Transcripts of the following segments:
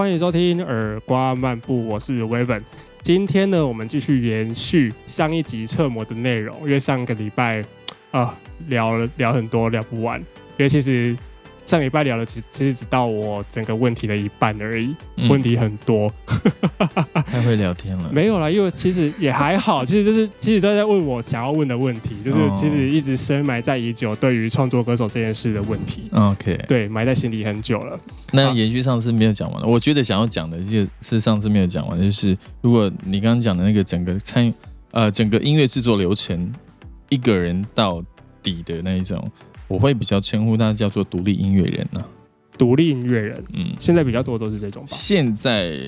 欢迎收听耳瓜漫步，我是威本。今天呢，我们继续延续上一集测模的内容，因为上个礼拜啊聊了聊很多，聊不完，因为其实。上礼拜聊的，其其实只到我整个问题的一半而已，问题很多。太会聊天了。没有啦，因为其实也还好，其实就是其实大家问我想要问的问题，就是其实一直深埋在已久，对于创作歌手这件事的问题。OK，对，埋在心里很久了。那延续上次没有讲完，我觉得想要讲的，就是上次没有讲完，就是如果你刚刚讲的那个整个参呃整个音乐制作流程，一个人到底的那一种。我会比较称呼他叫做独立音乐人呢，独立音乐人，嗯，现在比较多都是这种吧。现在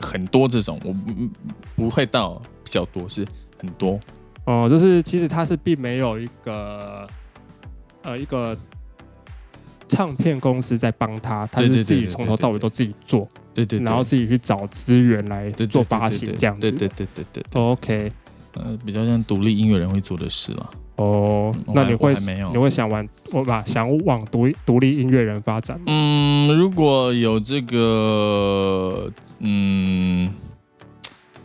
很多这种，我不不会到比较多，是很多。哦。就是其实他是并没有一个呃一个唱片公司在帮他，他是自己从头到尾都自己做，对对，然后自己去找资源来做发行这样子，对对对对对，OK，呃，比较像独立音乐人会做的事了。哦，那你会你会想玩我吧？想往独独立音乐人发展？嗯，如果有这个嗯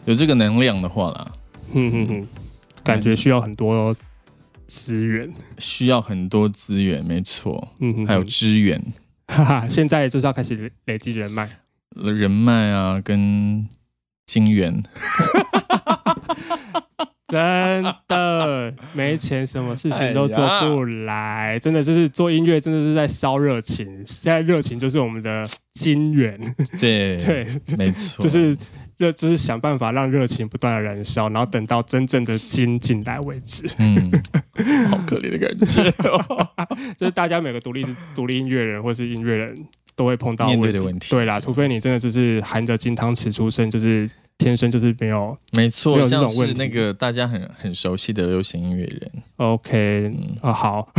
有这个能量的话啦，哼哼哼，感觉需要很多资源，需要很多资源，没错，嗯，还有资源，哈哈，现在就是要开始累积人脉，人脉啊，跟金源。真的没钱，什么事情都做不来。真的就是做音乐，真的是在烧热情。现在热情就是我们的金源。对对，没错，就是热，就是想办法让热情不断的燃烧，然后等到真正的金进来为止。嗯，好可怜的感觉。这是大家每个独立独立音乐人或是音乐人都会碰到面对的问题。对啦，除非你真的就是含着金汤匙出生，就是。天生就是没有，没错，像是那个大家很很熟悉的流行音乐人。OK，啊 好，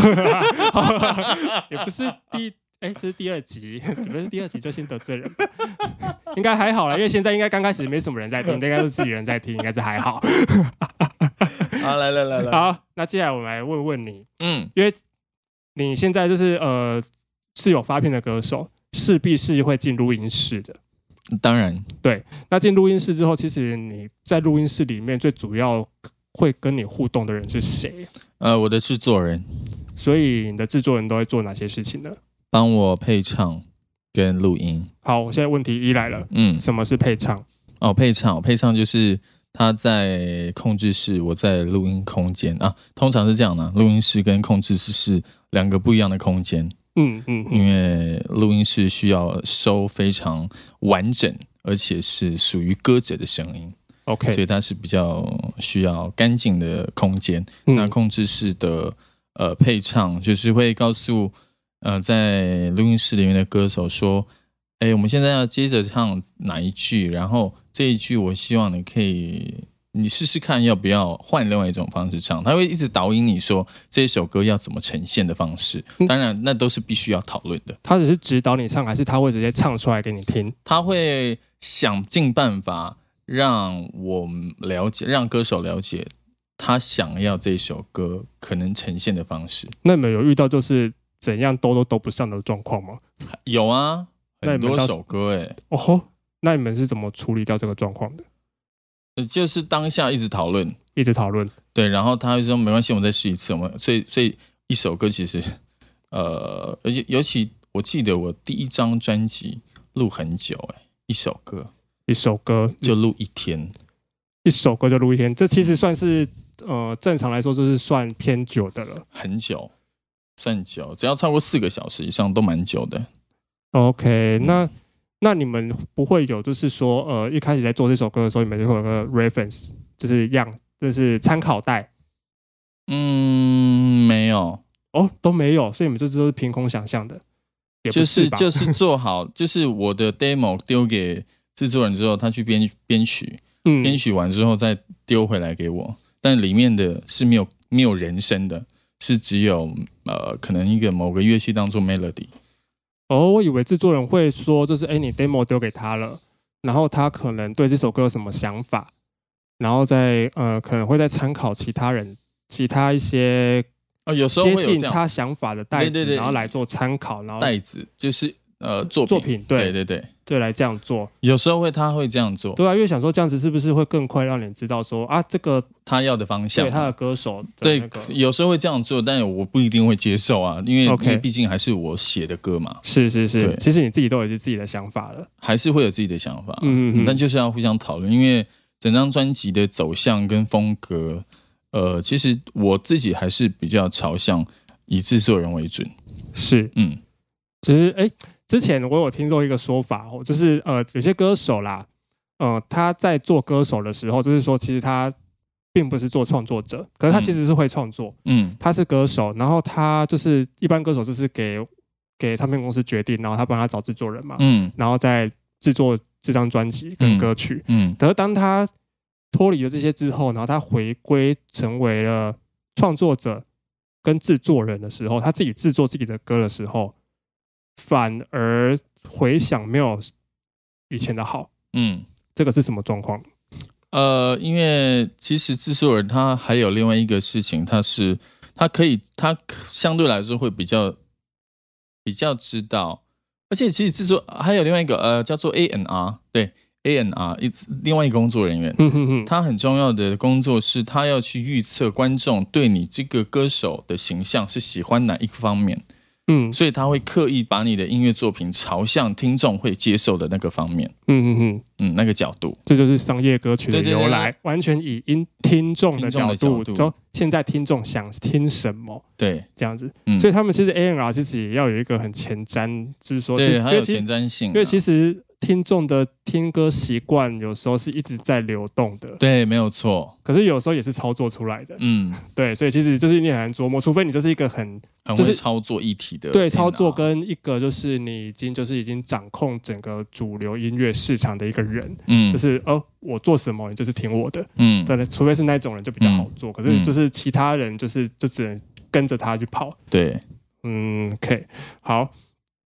也不是第哎，这是第二集，准备是第二集就先得罪人，应该还好了，因为现在应该刚开始没什么人在听，应该是自己人在听，应该是还好。好，来来来来，好，那接下来我们来问问你，嗯，因为你现在就是呃是有发片的歌手，势必是会进录音室的。当然，对。那进录音室之后，其实你在录音室里面最主要会跟你互动的人是谁？呃，我的制作人。所以你的制作人都会做哪些事情呢？帮我配唱跟录音。好，我现在问题一来了。嗯，什么是配唱？哦，配唱，配唱就是他在控制室，我在录音空间啊。通常是这样的，录音室跟控制室是两个不一样的空间。嗯嗯，因为录音室需要收非常完整，而且是属于歌者的声音，OK，所以它是比较需要干净的空间。那控制室的呃配唱就是会告诉呃在录音室里面的歌手说，哎，我们现在要接着唱哪一句，然后这一句我希望你可以。你试试看要不要换另外一种方式唱，他会一直导引你说这首歌要怎么呈现的方式。当然，那都是必须要讨论的。他只是指导你唱，还是他会直接唱出来给你听？他会想尽办法让我了解，让歌手了解他想要这首歌可能呈现的方式。那你们有遇到就是怎样兜都兜不上的状况吗？有啊，很多首歌哎。哦吼，那你们是怎么处理掉这个状况的？呃，就是当下一直讨论，一直讨论，对，然后他就说没关系，我们再试一次。我们所以所以一首歌其实，呃，而且尤其我记得我第一张专辑录很久，哎，一首歌，一首歌就录一天，一首歌就录一天，这其实算是呃正常来说就是算偏久的了，很久，算久，只要超过四个小时以上都蛮久的。OK，那。那你们不会有，就是说，呃，一开始在做这首歌的时候，你们就会有个 reference，就是样，就是参考带。嗯，没有哦，都没有，所以你们这都是凭空想象的。就是就是做好，就是我的 demo 丢给制作人之后，他去编编曲，编曲完之后再丢回来给我，但里面的是没有没有人声的，是只有呃，可能一个某个乐器当做 melody。哦，我以为制作人会说，就是哎，你 demo 丢给他了，然后他可能对这首歌有什么想法，然后再呃，可能会再参考其他人、其他一些啊，有时候接近他想法的袋子，然后来做参考。然后袋子就是呃作作品，对。对对对，来这样做。有时候会他会这样做，对啊，因为想说这样子是不是会更快让你知道说啊，这个他要的方向。对，他的歌手的对那个，有时候会这样做，但我不一定会接受啊，因为 OK 因为毕竟还是我写的歌嘛，是是是。对，其实你自己都有自己的想法了。还是会有自己的想法，嗯嗯嗯。但就是要互相讨论，因为整张专辑的走向跟风格，呃，其实我自己还是比较朝向以制作人为准，是，嗯。只是哎，之前我有听过一个说法哦，就是呃，有些歌手啦，呃，他在做歌手的时候，就是说其实他并不是做创作者，可是他其实是会创作，嗯。他是歌手，然后他就是一般歌手就是给给唱片公司决定，然后他帮他找制作人嘛，嗯。然后再制作这张专辑跟歌曲。嗯。可是当他脱离了这些之后，然后他回归成为了创作者跟制作人的时候，他自己制作自己的歌的时候，反而回想没有以前的好。嗯。这个是什么状况？呃，因为其实制作人他还有另外一个事情，他是他可以他相对来说会比较比较知道，而且其实制作还有另外一个呃叫做 A N R，对 A N R 一另外一个工作人员，嗯哼哼，他很重要的工作是他要去预测观众对你这个歌手的形象是喜欢哪一个方面，嗯。所以他会刻意把你的音乐作品朝向听众会接受的那个方面，嗯嗯嗯，嗯，那个角度，这就是商业歌曲的对对对由来，完全以音听众的角度，的角度。说现在听众想听什么对，这样子。嗯，所以他们其实 A N R 其实也要有一个很前瞻，就是说，对，实还有前瞻性啊，因为其实听众的听歌习惯有时候是一直在流动的，对，没有错，可是有时候也是操作出来的。嗯，对，所以其实就是你很难琢磨，除非你就是一个很很会就是操作一体的电脑对操作跟一个就是你已经就是已经掌控整个主流音乐市场的一个人，嗯。就是哦，我做什么你就是听我的。嗯。对，除非是那种人就比较好做，可是就是其他人就是就只能跟着他去跑。对，嗯，OK，好，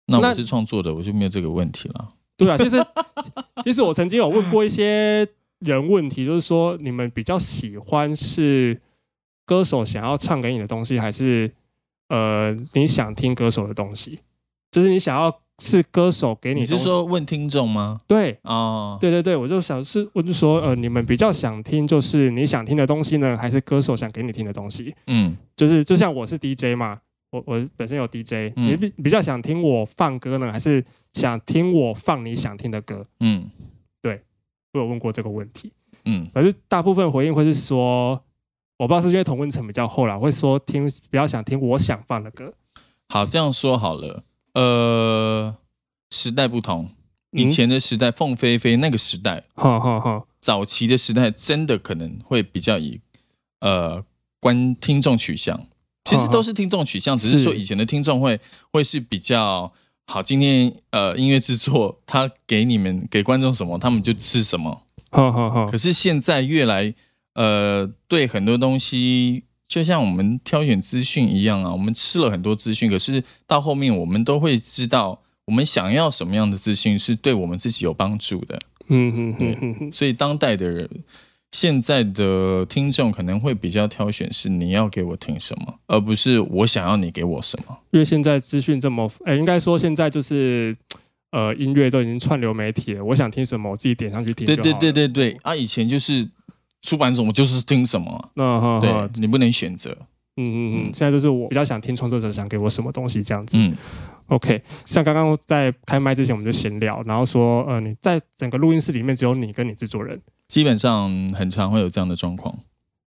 那那我是创作的，我就没有这个问题了。对啊，其实 其实我曾经有问过一些人问题，就是说你们比较喜欢是歌手想要唱给你的东西，还是呃你想听歌手的东西？就是你想要是歌手给你你是说问听众吗？对。哦，对对对，我就想是，我就说，呃，你们比较想听就是你想听的东西呢，还是歌手想给你听的东西？嗯就是就像我是 DJ 嘛，我我本身有 DJ，、嗯你比比较想听我放歌呢，还是想听我放你想听的歌？嗯。对我有问过这个问题，嗯。可是大部分回应会是说，我不知道是因为同温层比较厚啦，会说听比较想听我想放的歌。好，这样说好了。呃，时代不同，以前的时代，凤飞飞那个时代，哈哈哈，早期的时代，真的可能会比较以呃观听众取向，其实都是听众取向，只是说以前的听众会会是比较好。今天呃音乐制作，他给你们给观众什么，他们就吃什么。好好好可，是现在越来呃对很多东西。就像我们挑选资讯一样啊，我们吃了很多资讯，可是到后面我们都会知道，我们想要什么样的资讯是对我们自己有帮助的。嗯嗯嗯嗯嗯，所以当代的人，现在的听众可能会比较挑选是你要给我听什么，而不是我想要你给我什么。因为现在资讯这么，哎、应该说现在就是。呃，音乐都已经串流媒体了，我想听什么，我自己点上去听对。对对对对啊！以前就是出版什么就是听什么啊，那哈对，你不能选择。嗯嗯嗯，嗯现在就是我比较想听创作者想给我什么东西这样子。嗯 OK，像刚刚在开麦之前我们就闲聊，然后说，呃，你在整个录音室里面只有你跟你制作人，基本上很常会有这样的状况。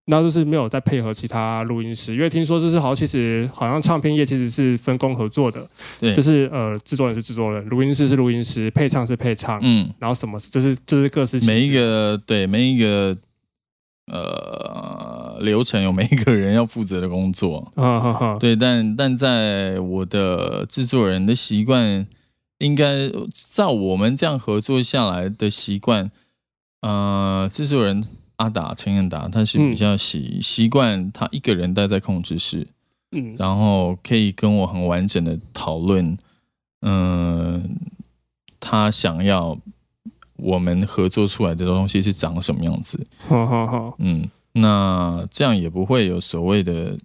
那就是没有再配合其他录音师，因为听说就是好像其实好像唱片业其实是分工合作的，对，就是呃制作人是制作人，录音师是录音师，配唱是配唱，嗯，然后什么就是就是各司其每一个对每一个呃流程有每一个人要负责的工作。啊哈哈，对，但但在我的制作人的习惯，应该照我们这样合作下来的习惯，呃，制作人阿达陈彦达他是比较习习惯他一个人待在控制室，嗯。然后可以跟我很完整的讨论，嗯、他想要我们合作出来的东西是长什么样子，好好好，嗯，那这样也不会有所谓的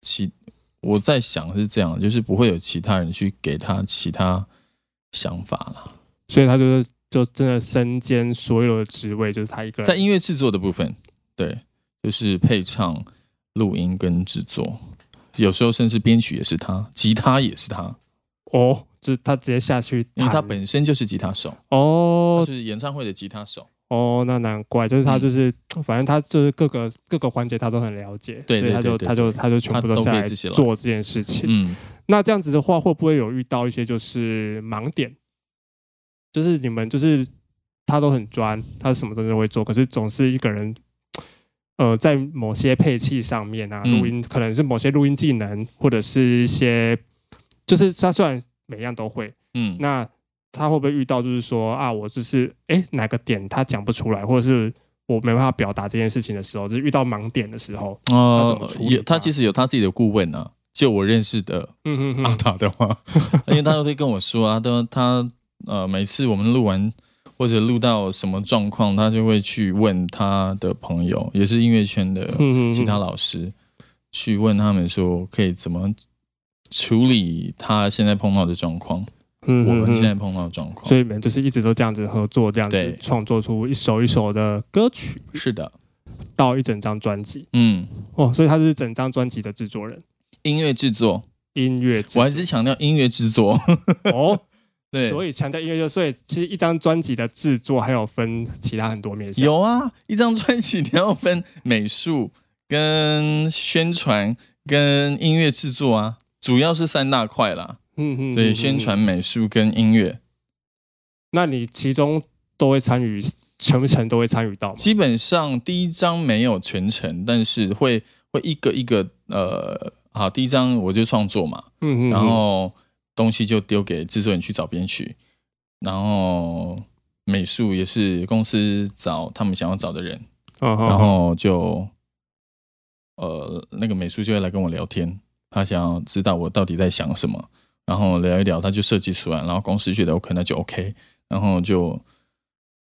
其，我在想是这样，就是不会有其他人去给他其他想法了。所以他就是就真的身兼所有的职位，就是他一个人。在音乐制作的部分，对，就是配唱、录音跟制作，有时候甚至编曲也是他，吉他也是他，哦，就是他直接下去，因为他本身就是吉他手，哦。他是演唱会的吉他手。哦，那难怪，就是他嗯就是、反正他就是各个各个环节他都很了解，对所以他就他就他就全部都下来做这件事情。嗯，那这样子的话，会不会有遇到一些就是盲点？就是你们就是他都很专，他什么东西都会做，可是总是一个人，呃，在某些配器上面啊，嗯录音、可能是某些录音技能，或者是一些，就是他虽然每样都会，嗯，那他会不会遇到就是说啊，我就是哎哪个点他讲不出来，或者是我没办法表达这件事情的时候，就是遇到盲点的时候，哦有他其实有他自己的顾问啊。就我认识的嗯嗯哼哼，塔的话，因为他都会跟我说啊，他他呃每次我们录完或者录到什么状况，他就会去问他的朋友，也是音乐圈的嗯其他老师，去问他们说可以怎么处理他现在碰到的状况，嗯我们现在碰到的状况。所。以你们就是一直都这样子合作，这样子对。创作出一首一首的歌曲，是的，到一整张专辑。嗯，哦，所以他是整张专辑的制作人，音乐制作，音乐我还是强调音乐制作。哦，对，所以强调音乐就所以其实一张专辑的制作还有分其他很多面向，有啊，一张专辑你要分美术、跟宣传、跟音乐制作啊，主要是三大块啦。嗯嗯，对，嗯宣传、。美术跟音乐，那你其中都会参与，全程都会参与到吗？基本上第一张没有全程，但是会会一个一个呃，好，第一张我就创作嘛，嗯嗯，然后东西就丢给制作人去找编曲，然后美术也是公司找他们想要找的人，嗯，然后就呃那个美术就会来跟我聊天，他想要知道我到底在想什么，然后聊一聊，他就设计出来，然后公司觉得 OK 那就 OK，然后就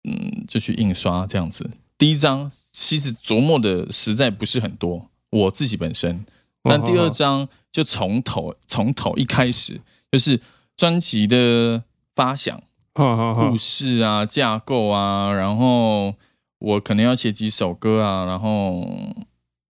嗯就去印刷这样子。第一张其实琢磨的实在不是很多，我自己本身，但第二章就从头从头一开始就是专辑的发想。故故事啊、架构啊，然后我可能要写几首歌啊，然后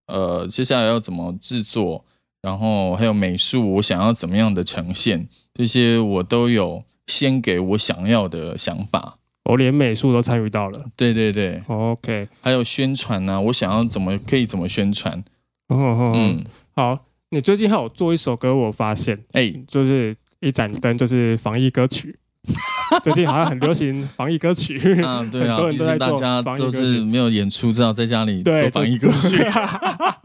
呃，接下来要怎么制作，然后还有美术，我想要怎么样的呈现，这些我都有先给我想要的想法。我连美术都参与到了。对对对，OK，还有宣传啊，我想要怎么可以怎么宣传，嗯，好，你最近还有做一首歌，我发现哎、就是一盏灯，就是防疫歌曲。最近好像很流行防疫歌曲，啊，对啊，很多人都在做大家都防疫歌曲是没有演出，只好在家里做防疫歌曲。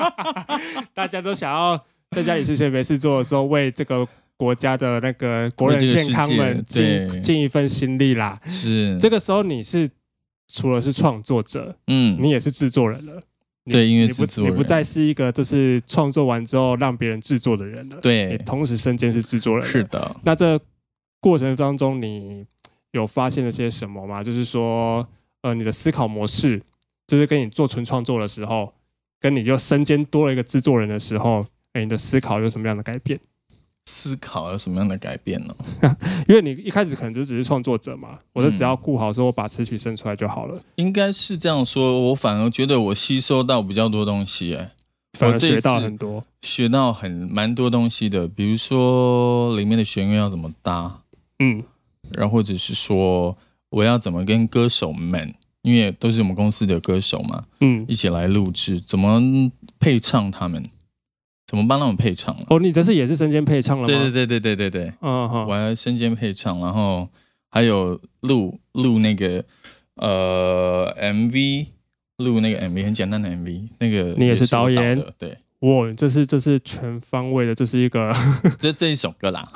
大家都想要在家里闲闲没事做的时候，为这个国家的那个国人健康们尽尽一份心力啦。是这个时候你是除了是创作者，嗯，你也是制作人了。你对音乐制作人你不再是一个就是创作完之后让别人制作的人了。你对，同时身兼是制作人。是。的。那这过程当中，你有发现了些什么吗？就是说，呃，你的思考模式，就是跟你做纯创作的时候，跟你就身兼多了一个制作人的时候，哎，你的思考有什么样的改变？思考有什么样的改变呢？因为你一开始可能就只是创作者嘛，我就只嗯。要顾好说我把词曲生出来就好了，应该是这样说，我反而觉得我吸收到比较多东西，哎，反而学到次很多。学到很蛮多东西的，比如说里面的弦乐要怎么搭，嗯。然后或者是说我要怎么跟歌手们，因为都是我们公司的歌手嘛，嗯，一起来录制，怎么配唱他们，怎么帮他们配唱了？哦，你这次也是身兼配唱了吗？对对对对对对对，嗯好我还身兼配唱，然后还有录录那个呃 MV，录那个 MV 很简单的 MV，那个你也是我导导演的，对，哇，这是这是全方位的，这是一个 这这一首歌啦，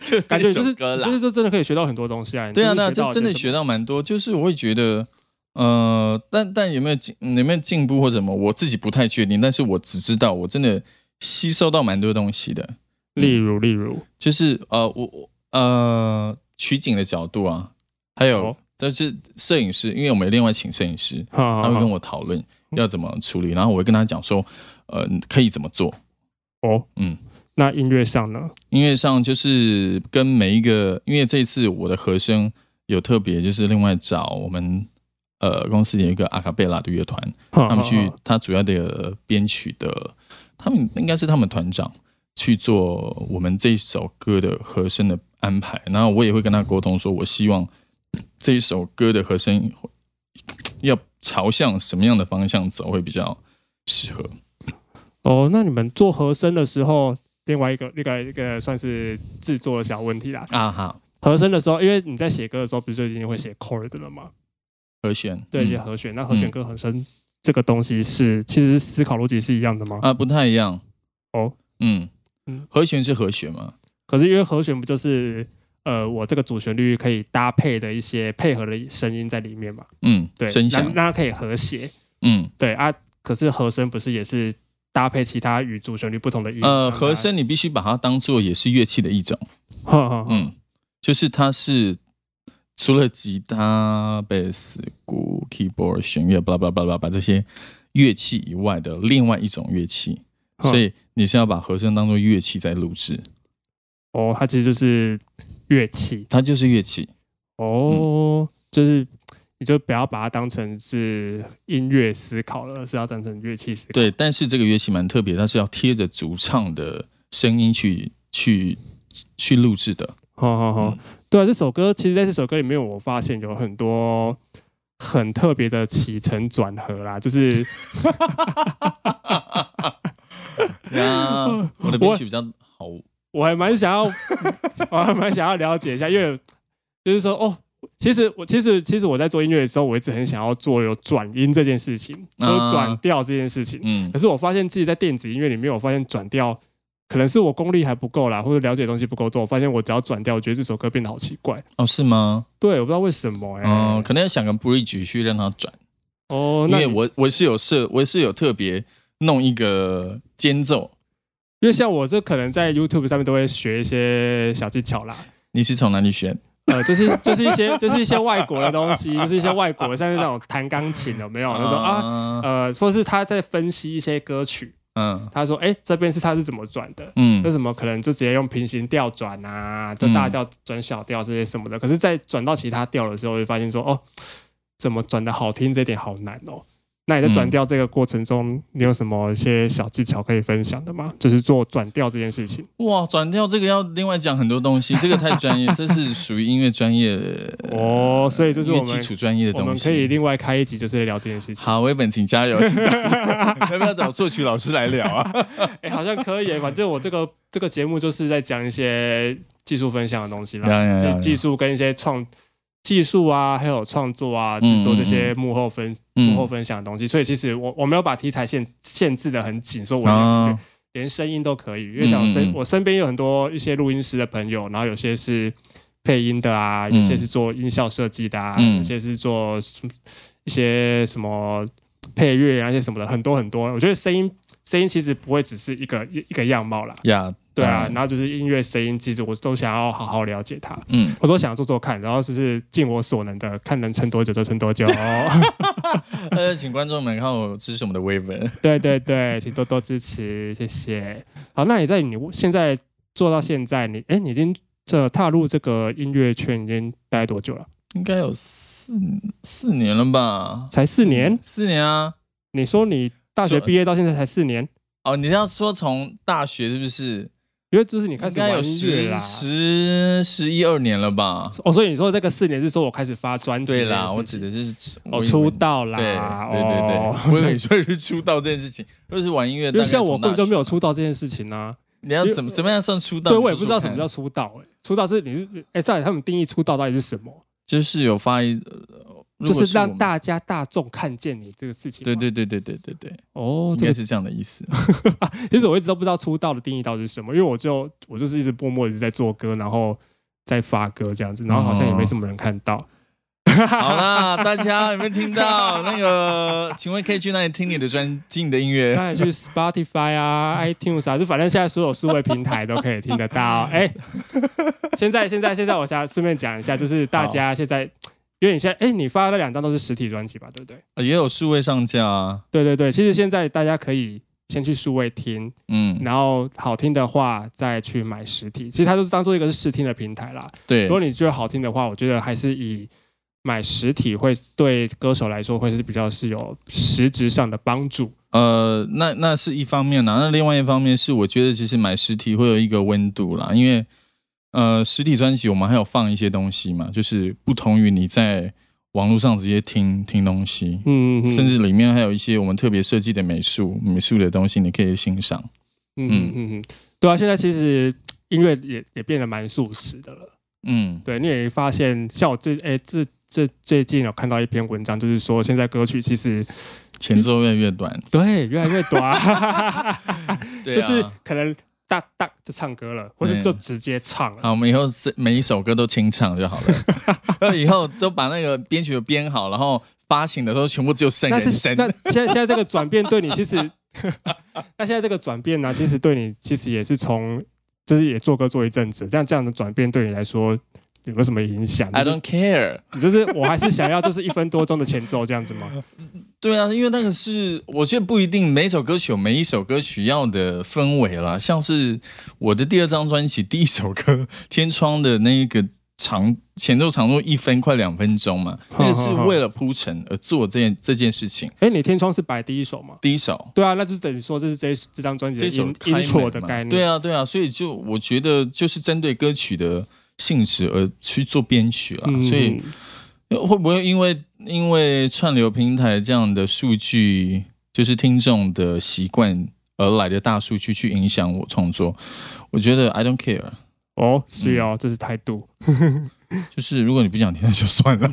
这这一感觉就是首歌啦就是，就真的可以学到很多东西啊。对啊，那那这真的学到蛮多，就是我会觉得。呃，但但有没有进有没有进步或者什么，我自己不太确定。但是我只知道我真的吸收到蛮多东西的。例如例如，就是呃，我我呃取景的角度啊，还有哦就是摄影师，因为我们另外请摄影师，他他会跟我讨论要怎么处理，然后我会跟他讲说，呃，可以怎么做，哦，嗯，那音乐上呢？音乐上就是跟每一个，因为这次我的和声有特别，就是另外找我们呃公司有一个阿卡贝拉的乐团，他们去他主要的编曲的，他们应该是他们团长去做我们这一首歌的和声的安排，然后我也会跟他沟通，说我希望这一首歌的和声要朝向什么样的方向走会比较适合。哦，那你们做和声的时候，另外一个、那个、一个算是制作的小问题啦。啊哈，和声的时候，因为你在写歌的时候，不是就已经会写 chord 了吗？和弦，对，写和弦。那和弦跟和声这个东西是，其实思考逻辑是一样的吗？啊，不太一样。哦，嗯嗯，和弦是和弦嘛？可是因为和弦不就是呃，我这个主旋律可以搭配的一些配合的声音在里面嘛？嗯，对，声响，那它可以和谐。嗯，对啊。可是和声不是也是？搭配其他与主旋律不同的音，呃，和声你必须把它当做也是乐器的一种，嗯，就是它是除了吉他、贝斯、鼓、keyboard、弦乐，巴拉巴拉巴拉，把这些乐器以外的另外一种乐器，所以你是要把和声当做乐器在录制。哦，它其实就是乐器，它就是乐器。哦，就是。你就不要把它当成是音乐思考了，而是要当成乐器思考。对，但是这个乐器蛮特别，它是要贴着主唱的声音去去去录制的。好好好，对啊，这首歌其实在这首歌里面，我发现有很多很特别的起承转合啦，就是，呀，我的编曲比较好，我还蛮想要，我还蛮想要了解一下，因为就是说哦。其实我其实其实我在做音乐的时候，我一直很想要做有转音这件事情，有转调这件事情。嗯，可是我发现自己在电子音乐里面，我发现转调可能是我功力还不够啦，或者了解东西不够多。我发现我只要转调，我觉得这首歌变得好奇怪。哦，是吗？对，我不知道为什么。哦，可能要想个 bridge 去让它转。哦，因为我我是有设，我是有特别弄一个间奏。因为像我这可能在 YouTube 上面都会学一些小技巧啦。你是从哪里学？呃，就是就是一些 就是一些外国的东西，就是一些外国像是那种弹钢琴有没有？他说啊，呃，或是他在分析一些歌曲，嗯，他说，哎，这边是他是怎么转的？嗯，为什么可能就直接用平行调转啊，就大调转小调这些什么的？可是，在转到其他调的时候，就发现说，哦，怎么转的好听，这点好难哦。那你在转调这个过程中，你有什么一些小技巧可以分享的吗？就是做转调这件事情。哇，转调这个要另外讲很多东西，这个太专业，这是属于音乐专业 哦。所以这是我们基础专业的东西。我们可以另外开一集，就是聊这件事情。好，微本请加油，请 要不要找作曲老师来聊啊？哎，好像可以。反正我这个这个节目就是在讲一些技术分享的东西啦，技技术跟一些创。技术啊，还有创作啊，制作这些幕后分幕后分享的东西，所以其实我我没有把题材限限制的很紧，说我连声音都可以，因为像身我身边有很多一些录音师的朋友，然后有些是配音的啊，有些是做音效设计的啊，有些是做一些什么配乐啊，一些什么的，很多很多。我觉得声音声音其实不会只是一个一一个样貌啦。对啊，然后就是音乐声音，其实我都想要好好了解它，嗯，我都想要做做看，然后就是尽我所能的，看能撑多久就撑多久。呃，请观众们看我支持我们的微文，对对对，请多多支持，谢谢。好，那你在你现在做到现在，你哎，你已经这踏入这个音乐圈已经待多久了？应该有四四年了吧？才四年？四年啊？你说你大学毕业到现在才四年？哦，你要说从大学是不是？因为就是你开始玩音乐啦，十十一二年了吧？哦，所以你说这个四年是说我开始发专辑？对啦，我指的是哦出道啦，对对对对，我以为说是出道这件事情，就是玩音乐。因为像我根本就没有出道这件事情呢。你要怎么怎么样算出道？对我也不知道什么叫出道。哎，出道是你是哎，到底他们定义出道到底是什么？就是有发一。就是让大家大众看见你这个事情。对对对对对对对。哦，应该是这样的意思。其实我一直都不知道出道的定义到底是什么，因为我就我就是一直默默一直在做歌，然后在发歌这样子，然后好像也没什么人看到。好啦，大家有没有听到那个？请问可以去哪里听你的专辑、你的音乐？那去 Spotify 啊、iTunes 啊，就反正现在所有数位平台都可以听得到。哎，现在现在现在，我想顺便讲一下，就是大家现在。因为你现在，哎，你发那两张都是实体专辑吧，对不对？也有数位上架啊。对对对，其实现在大家可以先去数位听，嗯，然后好听的话再去买实体。其实它就是当做一个是试听的平台啦。对如，果你觉得好听的话，我觉得还是以买实体会对歌手来说会是比较是有实质上的帮助。呃，那那是一方面啦，那另外一方面是我觉得其实买实体会有一个温度啦，因为呃实体专辑我们还有放一些东西嘛，就是不同于你在网络上直接听听东西，嗯，嗯。甚至里面还有一些我们特别设计的美术美术的东西，你可以欣赏。嗯嗯嗯。嗯，对啊，现在其实音乐也也变得蛮速食的了。嗯，对，你也发现，像我最哎这这最近有看到一篇文章，就是说现在歌曲其实前奏越来越短，对越来越短，就是可能就唱歌了，或是就直接唱了。好，我们以后是每一首歌都清唱就好了。那以后都把那个编曲编好，然后发行的时候全部只有剩人声。那现在现在这个转变对你其实，那现在这个转变呢、其实对你其实也是从就是也做歌做一阵子，这样这样的转变对你来说有没有什么影响？I 就是 don't care。你就是我还是想要就是一分多钟的前奏这样子吗？对啊，因为那个是我觉得不一定每一首歌曲有每一首歌曲要的氛围啦。像是我的第二张专辑第一首歌《天窗》的那一个长前奏长度一分快两分钟嘛，那个是为了铺陈而做这件这件事情。哎，你天窗是摆第一首吗？第一首。对啊，那就是等于说这是这这张专辑的这首音开音错的概念。对啊，对啊，所以就我觉得就是针对歌曲的性质而去做编曲啊，嗯，所以会不会因为因为串流平台这样的数据，就是听众的习惯而来的大数据去影响我创作？我觉得 I don't care，哦，是啊哦，这是态度。就是如果你不想听那就算了，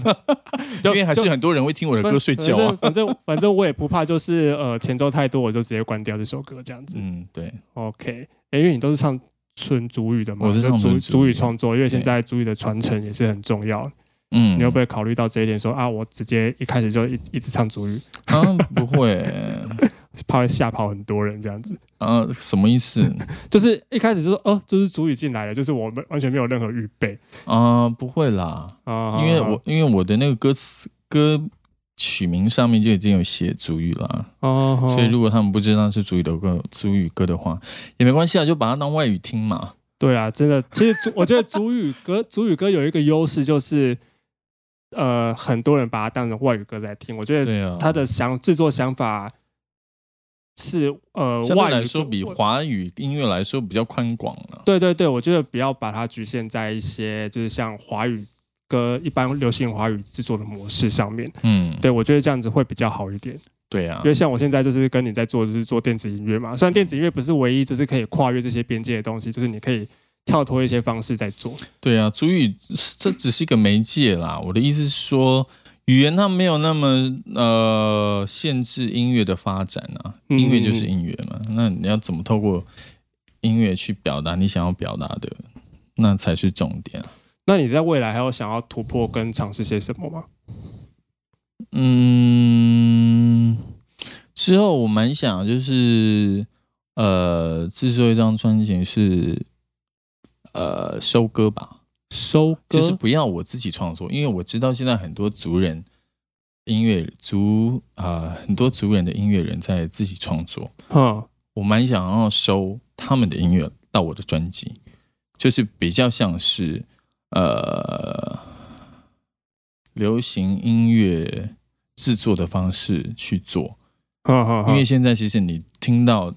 因就为还是很多人会听我的歌睡觉啊。反正反正我也不怕，就是呃前奏太多，我就直接关掉这首歌这样子。嗯，对，OK，诶因为你都是唱纯主语的嘛，我是唱主主语创作，因为现在主语的传承也是很重要。嗯，你会不会考虑到这一点说啊，我直接一开始就一一直唱主语，啊，不会 怕会吓跑很多人这样子？啊，什么意思 就是一开始就说哦，就是主语进来了，就是我们完全没有任何预备啊？不会啦，啊，因为我因为我的那个歌词歌曲名上面就已经有写主语了，哦，哦所以如果他们不知道是主语的歌主语歌的话，也没关系啊，就把它当外语听嘛。对啊，真的，其实我觉得主语歌主语歌有一个优势就是，呃，很多人把它当成外语歌在听，我觉得他的想制作想法是呃相对外语来说比华语音乐来说比较宽广了。对对对，我觉得不要把它局限在一些就是像华语歌一般流行华语制作的模式上面。嗯，对我觉得这样子会比较好一点，对啊因，为像我现在就是跟你在做就是做电子音乐嘛，虽然电子音乐不是唯一就是可以跨越这些边界的东西，就是你可以跳脱一些方式在做。对啊，主语这只是一个媒介啦。我的意思是说，语言它没有那么呃限制音乐的发展啊，嗯音乐就是音乐嘛。那你要怎么透过音乐去表达你想要表达的，那才是重点。那你在未来还有想要突破跟尝试些什么吗？嗯，之后我蛮想就是呃制作一张专辑是呃收割吧，收歌就是不要我自己创作，因为我知道现在很多族人音乐族啊、很多族人的音乐人在自己创作，嗯我蛮想要收他们的音乐到我的专辑，就是比较像是呃流行音乐制作的方式去做，哼哼哼，因为现在其实你听到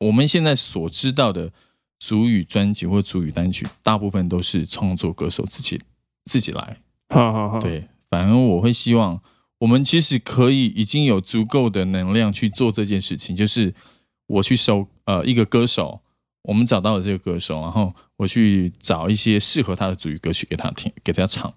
我们现在所知道的主语专辑或主语单曲，大部分都是创作歌手自己自己来。好好好，对，反而我会希望我们其实可以已经有足够的能量去做这件事情，就是我去收呃一个歌手，我们找到了这个歌手，然后我去找一些适合他的主语歌曲给他听，给他唱。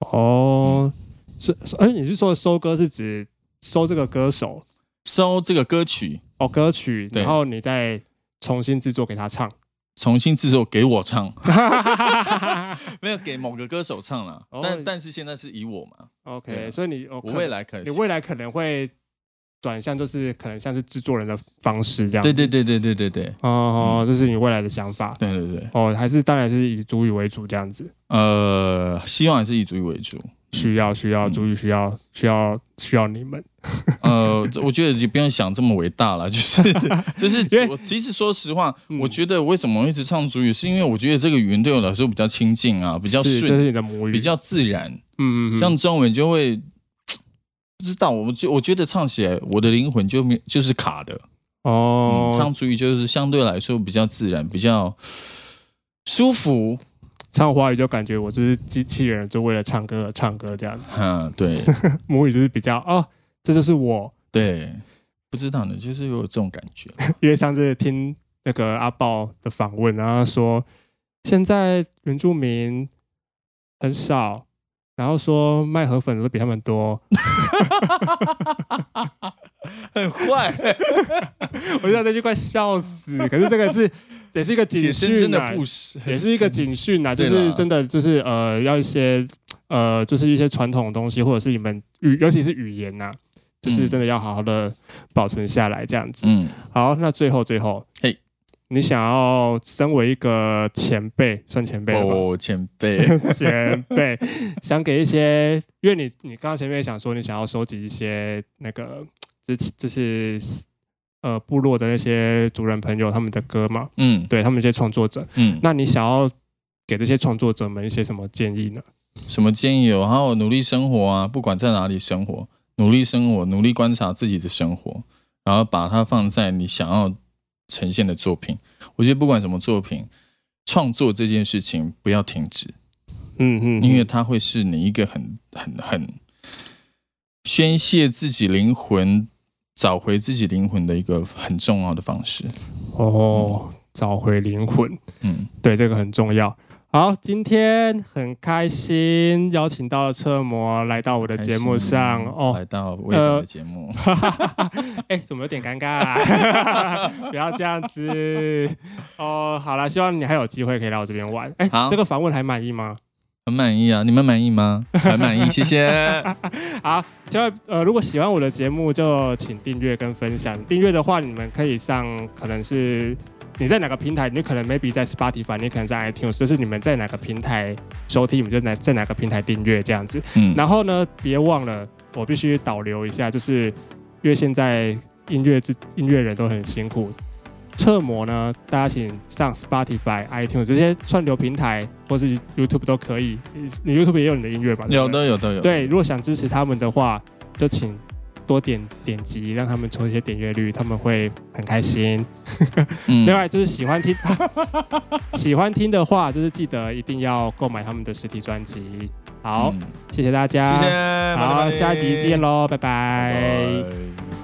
哦，是，哎，你是说收歌是指收这个歌手收这个歌曲，哦歌曲，然后你再重新制作给他唱。重新制作给我唱，没有给某个歌手唱了，哦。但但是现在是以我嘛，对 OK，啊。所以你哦我未来可能你未来可能会转向，就是可能像是制作人的方式这样。对对对对对对对。哦哦，这是你未来的想法。对对对，哦，还是当然是以主语为主这样子。呃，希望还是以主语为主，需要需要嗯主语需要需要需要你们。呃，我觉得也不用想这么伟大了，就是就是我其实说实话，嗯我觉得为什么一直唱主语，是因为我觉得这个语言对我来说比较亲近啊，比较顺，是这是你的母语，比较自然。嗯嗯嗯，像中文就会不知道，我就我觉得唱起来我的灵魂就没就是卡的。哦嗯，，唱主语就是相对来说比较自然，比较舒服。唱华语就感觉我就是机器人，就为了唱歌而唱歌这样子。嗯，对 母语就是比较哦，这就是我，对，不知道呢，就是有这种感觉。因为上次听那个阿豹的访问，然后他说现在原住民很少，然后说卖河粉的都比他们多，很坏，我觉得那句快笑死。可是这个是也是一个警解生真的不是，也是一个警讯啊，就是真的就是呃要一些呃就是一些传统的东西，或者是你们语尤其是语言呐、就是嗯真的要好好的保存下来这样子。嗯，好，那最后最后，嘿。你想要身为一个前辈，算前辈前辈，前辈。想给一些，因为你你刚刚前面也想说你想要收集一些那个，这这是呃部落的那些族人朋友他们的歌嘛，嗯对他们一些创作者，嗯，那你想要给这些创作者们一些什么建议呢？什么建议有？还有努力生活啊，不管在哪里生活，努力生活，努力观察自己的生活，然后把它放在你想要呈现的作品。我觉得不管什么作品，创作这件事情不要停止，嗯嗯，因为它会是你一个很很很宣泄自己灵魂、找回自己灵魂的一个很重要的方式。哦，找回灵魂，嗯，对这个很重要。好，今天很开心邀请到了车模来到我的节目上哦，来到微博的节目，哎、怎么有点尴尬、啊？不要这样子哦。好了，希望你还有机会可以来我这边玩。哎、好这个访问还满意吗？很满意啊！你们满意吗？很满意，谢谢。好，千万呃，如果喜欢我的节目，就请订阅跟分享。订阅的话，你们可以上，可能是你在哪个平台，你可能 maybe 在 Spotify，你可能在 iTunes，就是你们在哪个平台收听，你们就在在哪个平台订阅这样子。嗯，然后呢，别忘了，我必须导流一下，就是因为现在音乐制音乐人都很辛苦。侧模呢，大家请上 Spotify、iTunes 这些串流平台，或是 YouTube 都可以。你 YouTube 也有你的音乐吧？有的有的有的。对，如果想支持他们的话，就请多点点击，让他们抽一些点阅率，他们会很开心。嗯另外就是喜欢听，喜欢听的话，就是记得一定要购买他们的实体专辑。好，嗯谢谢大家，谢谢，好，拜拜下集见喽，拜拜